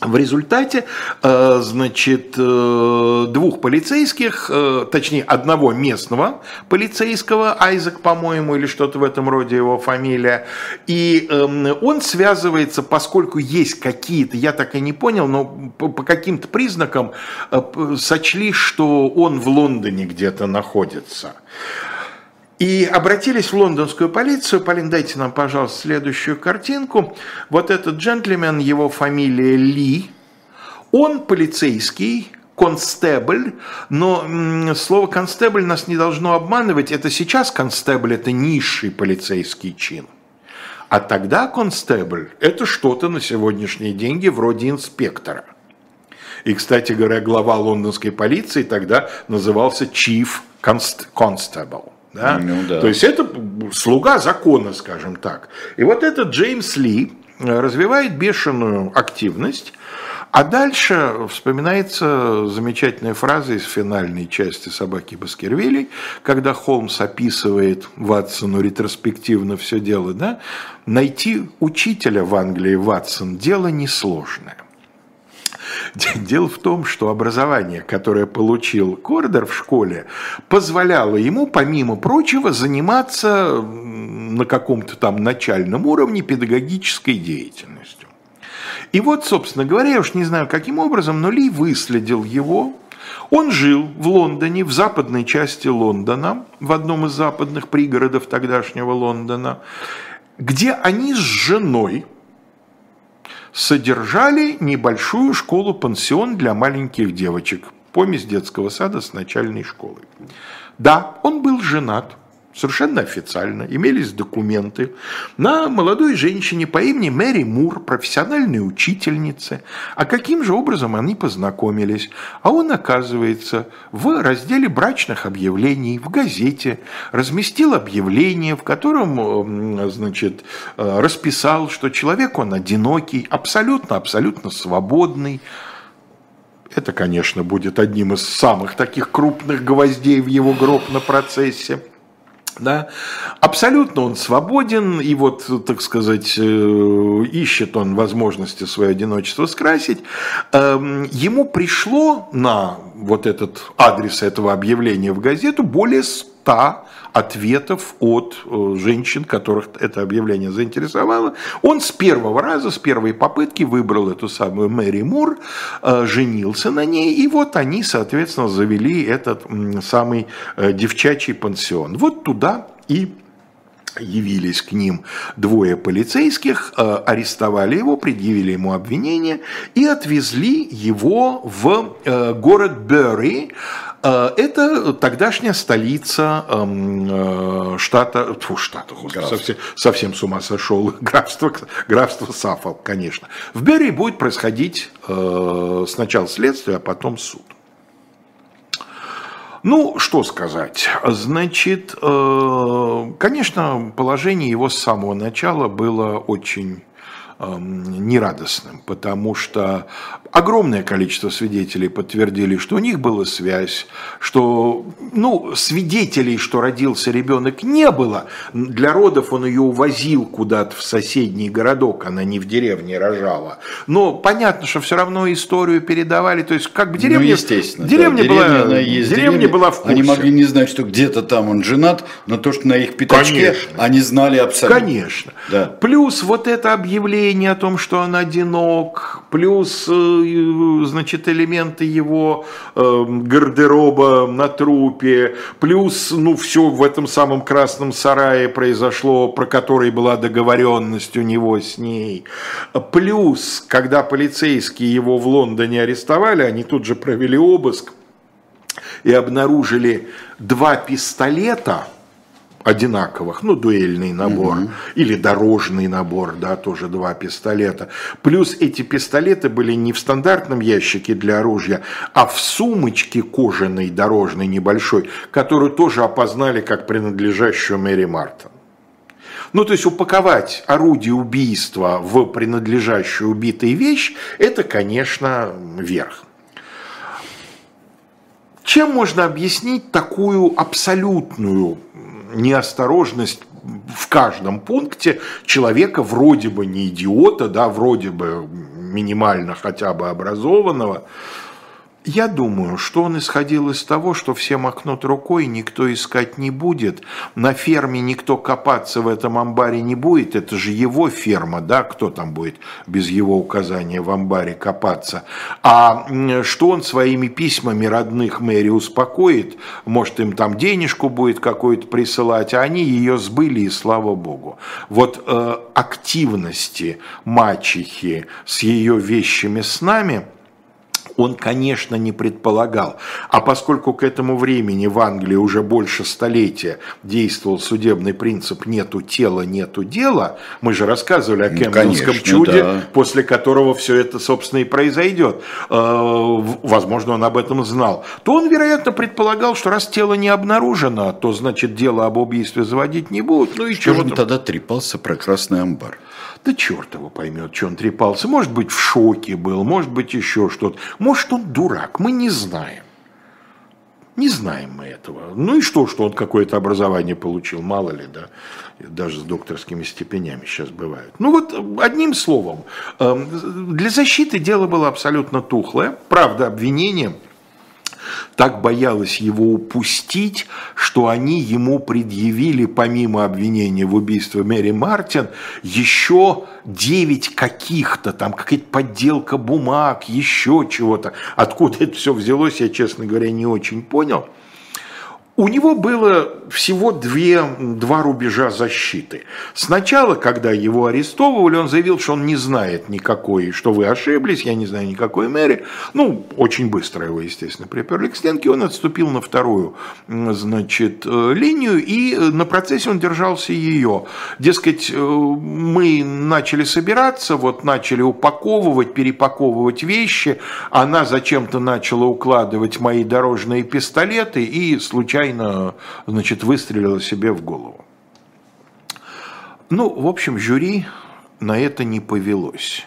в результате, э, значит, э, двух полицейских, э, точнее, одного местного полицейского, Айзек, по-моему, или что-то в этом роде его фамилия, и эм, он связывается, поскольку есть какие-то, я так и не понял, но по, каким-то признакам сочли, что он в Лондоне где-то находится. И обратились в лондонскую полицию. Полин, дайте нам, пожалуйста, следующую картинку. Вот этот джентльмен, его фамилия Ли, он полицейский, констебль, но слово констебль нас не должно обманывать. Это сейчас констебль – это низший полицейский чин. А тогда констебль – это что-то на сегодняшние деньги вроде инспектора. И, кстати говоря, глава лондонской полиции тогда назывался Chief Constable. Да? Ну, да. То есть это слуга закона, скажем так. И вот этот Джеймс Ли развивает бешеную активность, а дальше вспоминается замечательная фраза из финальной части «Собаки Баскервилей», когда Холмс описывает Ватсону ретроспективно все дело, да? «Найти учителя в Англии, Ватсон, дело несложное». Дело в том, что образование, которое получил Кордер в школе, позволяло ему, помимо прочего, заниматься на каком-то там начальном уровне педагогической деятельностью. И вот, собственно говоря, я уж не знаю, каким образом, но Ли выследил его. Он жил в Лондоне, в западной части Лондона, в одном из западных пригородов тогдашнего Лондона, где они с женой содержали небольшую школу-пансион для маленьких девочек, помесь детского сада с начальной школой. Да, он был женат, совершенно официально, имелись документы на молодой женщине по имени Мэри Мур, профессиональной учительнице. А каким же образом они познакомились? А он, оказывается, в разделе брачных объявлений в газете разместил объявление, в котором, значит, э, расписал, что человек он одинокий, абсолютно-абсолютно свободный, это, конечно, будет одним из самых таких крупных гвоздей в его гроб на процессе. Да? Абсолютно он свободен, и вот, так сказать, э, ищет он возможности свое одиночество скрасить. Эм, ему пришло на вот этот адрес этого объявления в газету более ста ответов от э, женщин, которых это объявление заинтересовало. Он с первого раза, с первой попытки выбрал эту самую Мэри Мур, э, женился на ней, и вот они, соответственно, завели этот самый э, девчачий пансион. Вот туда и явились к ним двое полицейских, арестовали его, предъявили ему обвинение и отвезли его в город Берри, это тогдашняя столица эм, э, штата, фу, штата, господи, совсем, совсем с ума сошел, графство, графство Саффолк, конечно. В Берри будет происходить э, сначала следствие, а потом суд. Ну, что сказать. Значит, конечно, положение его с самого начала было очень нерадостным, потому что огромное количество свидетелей подтвердили, что у них была связь, что ну, свидетелей, что родился ребенок, не было. Для родов он ее увозил куда-то в соседний городок, она не в деревне рожала. Но понятно, что все равно историю передавали, то есть как бы деревня, ну, естественно, деревня, да. была, деревня, есть деревня, деревня была в курсе. Они могли не знать, что где-то там он женат, но то, что на их пятачке, Конечно. они знали абсолютно. Конечно. Да. Плюс вот это объявление о том, что он одинок, плюс, э, значит, элементы его э, гардероба на трупе, плюс, ну, все в этом самом красном сарае произошло, про который была договоренность у него с ней. Плюс, когда полицейские его в Лондоне арестовали, они тут же провели обыск и обнаружили два пистолета – одинаковых, ну, дуэльный набор угу. или дорожный набор, да, тоже два пистолета. Плюс эти пистолеты были не в стандартном ящике для оружия, а в сумочке кожаной дорожной небольшой, которую тоже опознали как принадлежащую Мэри Мартин. Ну, то есть упаковать орудие убийства в принадлежащую убитой вещь, это, конечно, верх. Чем можно объяснить такую абсолютную неосторожность в каждом пункте человека вроде бы не идиота, да, вроде бы минимально хотя бы образованного, я думаю, что он исходил из того, что все махнут рукой, никто искать не будет, на ферме никто копаться в этом амбаре не будет, это же его ферма, да, кто там будет без его указания в амбаре копаться. А что он своими письмами родных Мэри успокоит, может им там денежку будет какую-то присылать, а они ее сбыли, и слава богу. Вот э, активности мачехи с ее вещами с нами – он, конечно, не предполагал. А поскольку к этому времени в Англии уже больше столетия действовал судебный принцип «нету тела, нету дела», мы же рассказывали о Кембридском чуде, да. после которого все это, собственно, и произойдет. Э, возможно, он об этом знал. То он, вероятно, предполагал, что раз тело не обнаружено, то, значит, дело об убийстве заводить не будут. Ну и что же он тогда трепался про красный амбар? Да черт его поймет, что он трепался. Может быть, в шоке был, может быть, еще что-то. Может, он дурак, мы не знаем. Не знаем мы этого. Ну и что, что он какое-то образование получил, мало ли, да, даже с докторскими степенями сейчас бывают. Ну вот, одним словом, эм, для защиты дело было абсолютно тухлое. Правда, обвинением так боялась его упустить, что они ему предъявили, помимо обвинения в убийстве Мэри Мартин, еще девять каких-то, там какая-то подделка бумаг, еще чего-то. Откуда это все взялось, я, честно говоря, не очень понял. У него было всего две, два рубежа защиты. Сначала, когда его арестовывали, он заявил, что он не знает никакой, что вы ошиблись, я не знаю никакой мэри. Ну, очень быстро его, естественно, приперли к стенке. Он отступил на вторую, значит, э, линию, и на процессе он держался ее. Дескать, э, мы начали собираться, вот начали упаковывать, перепаковывать вещи, она зачем-то начала укладывать мои дорожные пистолеты и случайно случайно, значит, выстрелила себе в голову. Ну, в общем, жюри на это не повелось.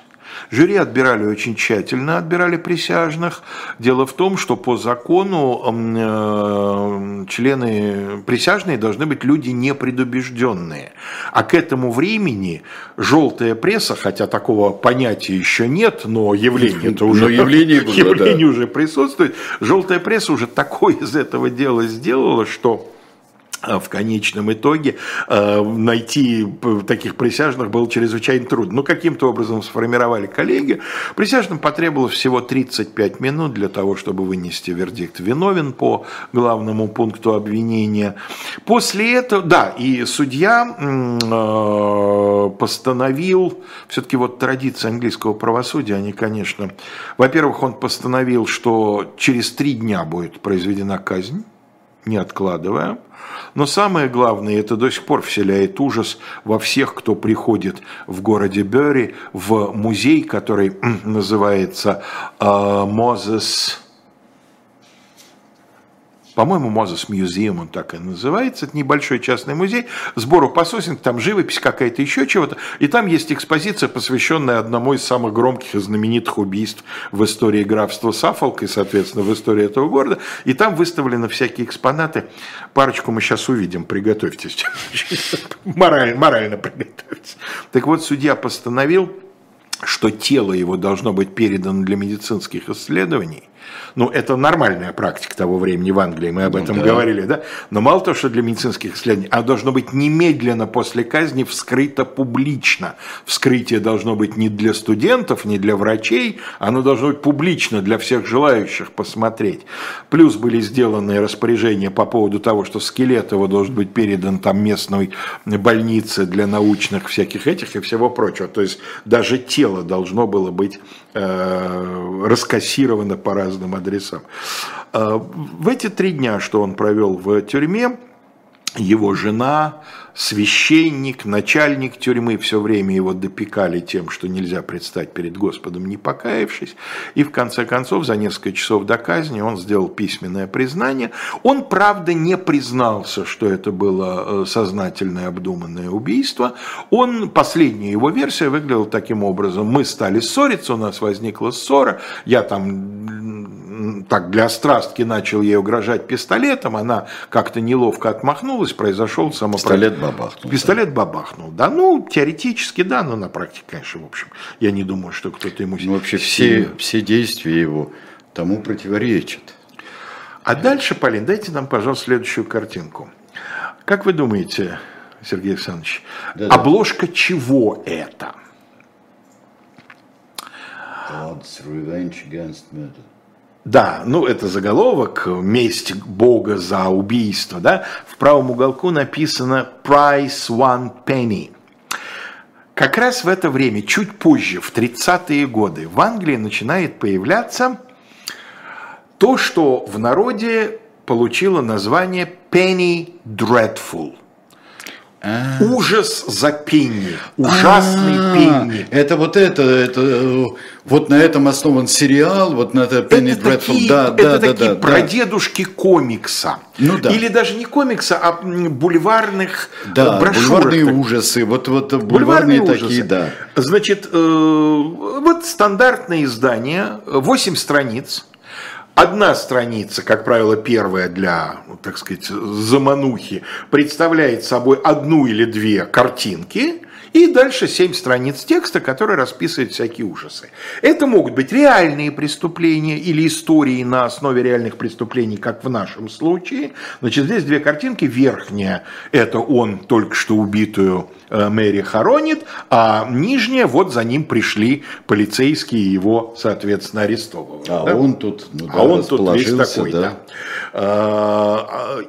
Жюри отбирали очень тщательно, отбирали присяжных. Дело в том, что по закону э, члены присяжные должны быть люди непредубежденные. А к этому времени желтая пресса, хотя такого понятия еще нет, но явление это уже, явление, было, явление да. уже присутствует, желтая пресса уже такое из этого дела сделала, что в конечном итоге э, найти таких присяжных было чрезвычайно трудно. Но каким-то образом сформировали коллеги. Присяжным потребовалось всего 35 минут для того, чтобы вынести вердикт виновен по главному пункту обвинения. После этого, да, и судья э, постановил, все-таки вот традиции английского правосудия, они, конечно, во-первых, он постановил, что через три дня будет произведена казнь, не откладывая. Но самое главное, это до сих пор вселяет ужас во всех, кто приходит в городе Берри в музей, который называется Мозес... По-моему, Мозес Мьюзиум он так и называется. Это небольшой частный музей. Сбору по сосенке, там живопись какая-то, еще чего-то. И там есть экспозиция, посвященная одному из самых громких и знаменитых убийств в истории графства Саффолк и, соответственно, в истории этого города. И там выставлены всякие экспонаты. Парочку мы сейчас увидим, приготовьтесь. Морально, морально приготовьтесь. Так вот, судья постановил, что тело его должно быть передано для медицинских исследований, ну, это нормальная практика того времени в Англии, мы об ну этом ну, да. говорили, да? Но мало того, что для медицинских исследований, оно должно быть немедленно после казни вскрыто публично. Вскрытие должно быть не для студентов, не для врачей, оно должно быть публично для всех желающих посмотреть. Плюс были сделаны распоряжения по поводу того, что скелет его должен быть передан там местной больнице для научных всяких этих и всего прочего. То есть даже тело должно было быть раскассировано по разным адресам. Э, в эти три дня, что он провел в тюрьме, его жена, священник, начальник тюрьмы все время его допекали тем, что нельзя предстать перед Господом, не покаявшись. И в конце концов, за несколько часов до казни он сделал письменное признание. Он, правда, не признался, что это было э, сознательное обдуманное убийство. Он, последняя его версия выглядела таким образом. Мы стали ссориться, у нас возникла ссора, я там так для страстки начал ей угрожать пистолетом, она как-то неловко отмахнулась, произошел самопроизвольный бабахнул. Пистолет да. бабахнул, да. Ну, теоретически, да, но на практике, конечно, в общем, я не думаю, что кто-то ему... Ну, вообще все, все действия его тому противоречат. А дальше, Полин, дайте нам, пожалуйста, следующую картинку. Как вы думаете, Сергей Александрович, да, да. обложка чего это? God's Revenge Against Murder. Да, ну это заголовок, месть Бога за убийство, да. В правом уголку написано «Price one penny». Как раз в это время, чуть позже, в 30-е годы, в Англии начинает появляться то, что в народе получило название Penny Dreadful. Ужас за пенни, ужасный А, пенни. Это вот это, это э, вот на этом основан сериал, вот на это Dreadful. такие, да, да, да, такие да, прадедушки комикса. Ну да. Или даже не комикса, а бульварных Да, э, брошюрок. бульварные ужасы, вот, вот бульварные, такие, ужасы. да. Значит, э, вот стандартное издание, 8 страниц. Одна страница, как правило, первая для, так сказать, заманухи, представляет собой одну или две картинки, и дальше семь страниц текста, который расписывает всякие ужасы. Это могут быть реальные преступления или истории на основе реальных преступлений, как в нашем случае. Значит, здесь две картинки. Верхняя – это он только что убитую э, Мэри хоронит, а нижняя – вот за ним пришли полицейские его, соответственно, арестовывают. А да? он тут, ну да, а он тут весь такой, да. А, а, э,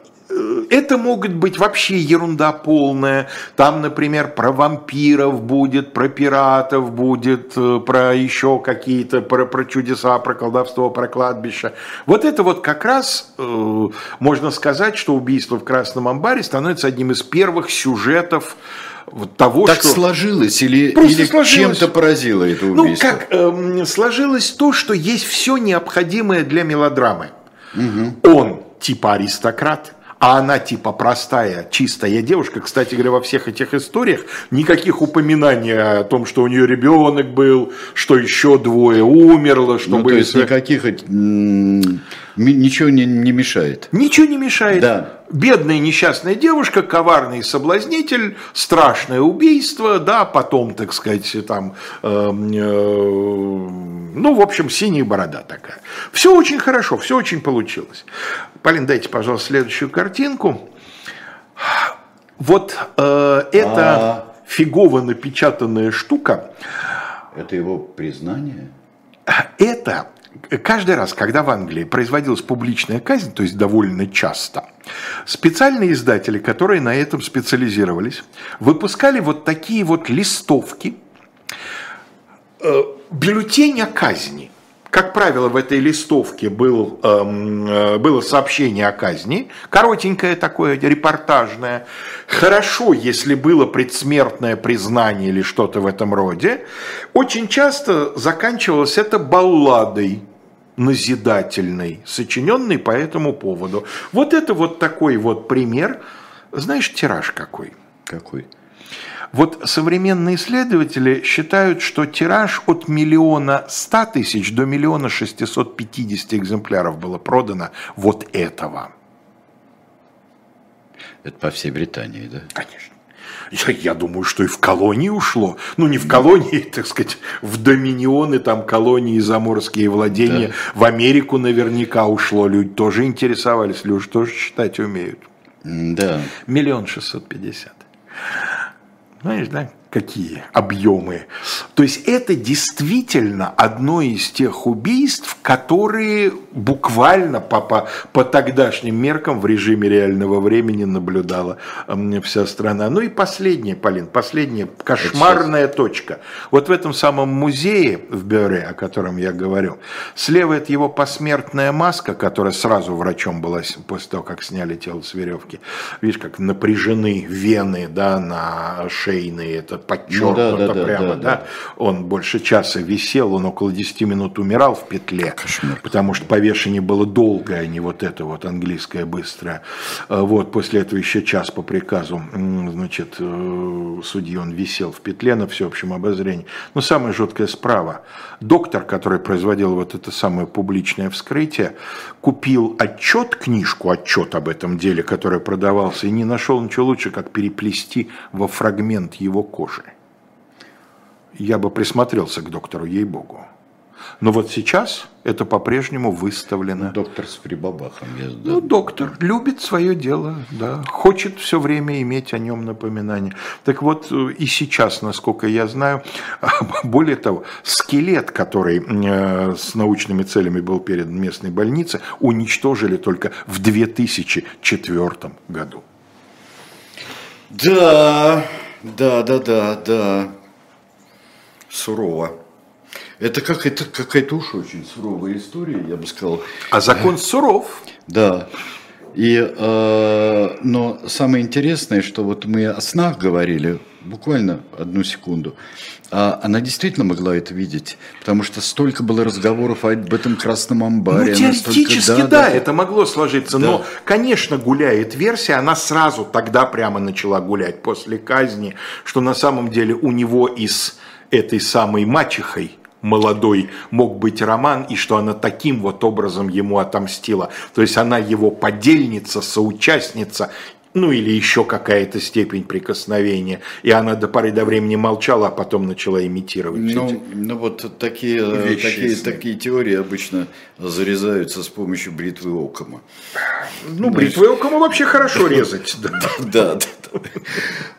Это могут быть вообще ерунда полная. Там, например, про вампиров будет, про пиратов будет, э, про еще какие-то, про, про чудеса, про колдовство, про кладбище. Вот это вот как раз, э, можно сказать, что убийство в Красном амбаре становится одним из первых сюжетов вот того, Так что... сложилось или, Просто или сложилось. чем-то поразило это Ну, убийство? как эм, сложилось то, что есть все необходимое для мелодрамы. Он типа аристократ, а она типа простая, чистая девушка. Кстати говоря, во всех этих историях никаких упоминаний о том, что у нее ребенок был, что еще двое умерло, что Ну, то были... есть св- никаких ми- ничего не, не мешает. Ничего не мешает. Да. Бедная несчастная девушка, коварный соблазнитель, страшное убийство, да, потом, так сказать, там, эм, э, ну, в общем, синяя борода такая. Все очень хорошо, все очень получилось. Полин, дайте, пожалуйста, следующую картинку. Вот э, эта А. фигово напечатанная штука, Это его признание? это каждый раз, когда в Англии производилась публичная казнь, то есть довольно часто, специальные издатели, которые на этом специализировались, выпускали вот такие вот листовки, э, бюллетень о казни. Как правило, в этой листовке был, эм, э, было сообщение о казни, коротенькое такое, репортажное. Хорошо, если было предсмертное признание или что-то в этом роде. Очень часто заканчивалось это балладой назидательной, сочиненной по этому поводу. Вот это вот такой вот пример. Знаешь, тираж какой? Какой? Вот современные исследователи считают, что тираж от миллиона ста тысяч до миллиона шестисот пятидесяти экземпляров было продано вот этого. Это по всей Британии, да? Конечно. Я, я думаю, что и в колонии ушло. Ну, не в колонии, так сказать, в доминионы, там, колонии, заморские владения. Да. В Америку наверняка ушло. Люди тоже интересовались, люди тоже читать умеют. Да. Миллион шестьсот пятьдесят. Знаешь, да, какие объемы. То есть это действительно одно из тех убийств, которые буквально по, по, по тогдашним меркам в режиме реального времени наблюдала вся страна. Ну и последнее, Полин, последняя кошмарная точка. Вот в этом самом музее в Бюре, о котором я говорю, слева это его посмертная маска, которая сразу врачом была после того, как сняли тело с веревки. Видишь, как напряжены вены да, на шейные, это подчеркнуто Ну да, да, да, прямо, да, да, да. Он больше часа висел, он около 10 минут умирал в петле, Кошмар. потому что повешение было долгое, а не вот это вот английское быстрое. А Вот, после этого еще час по приказу, значит, э, судьи он висел в петле на всеобщем обозрении. Но самое жуткое справа. Доктор, который производил вот это самое публичное вскрытие, купил отчет, книжку, отчет об этом деле, который продавался, и не нашел ничего лучше, как переплести во фрагмент его кожи. Я бы присмотрелся к доктору, ей-богу. Но вот сейчас это по-прежнему выставлено. Доктор с прибабахом. Я. Ну, доктор любит свое дело, да, хочет все время иметь о нем напоминание. Так вот, э, и сейчас, насколько я знаю, более того, скелет, который э, с научными целями был передан местной больнице, уничтожили только в 2004 году. Да, да, да, да, да. Сурово. Это как это какая-то уж очень суровая история, я бы сказал. А закон суров. Да. И, э, но самое интересное, что вот мы о снах говорили, буквально одну секунду, а она действительно могла это видеть, потому что столько было разговоров об этом красном амбаре. Ну, теоретически, столько, да, да, да, это могло сложиться, да. но, конечно, гуляет версия, она сразу тогда прямо начала гулять после казни, что на самом деле у него из этой самой мачехой молодой мог быть Роман, и что она таким вот образом ему отомстила. То есть она его подельница, соучастница, ну или еще какая-то степень прикосновения. И она до поры до времени молчала, а потом начала имитировать. Ну, ну вот такие, вещи, такие, такие теории обычно зарезаются с помощью бритвы окома. Ну, бритвы окома вообще хорошо резать. Да, да.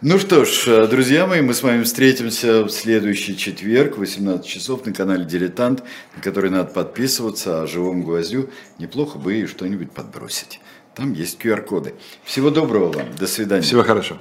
Ну что ж, друзья мои, мы с вами встретимся в следующий четверг, 18 часов на канале «Дилетант», на который надо подписываться, а живому гвоздю неплохо бы что-нибудь подбросить. Там есть QR-коды. Всего доброго вам. До свидания. Всего хорошего.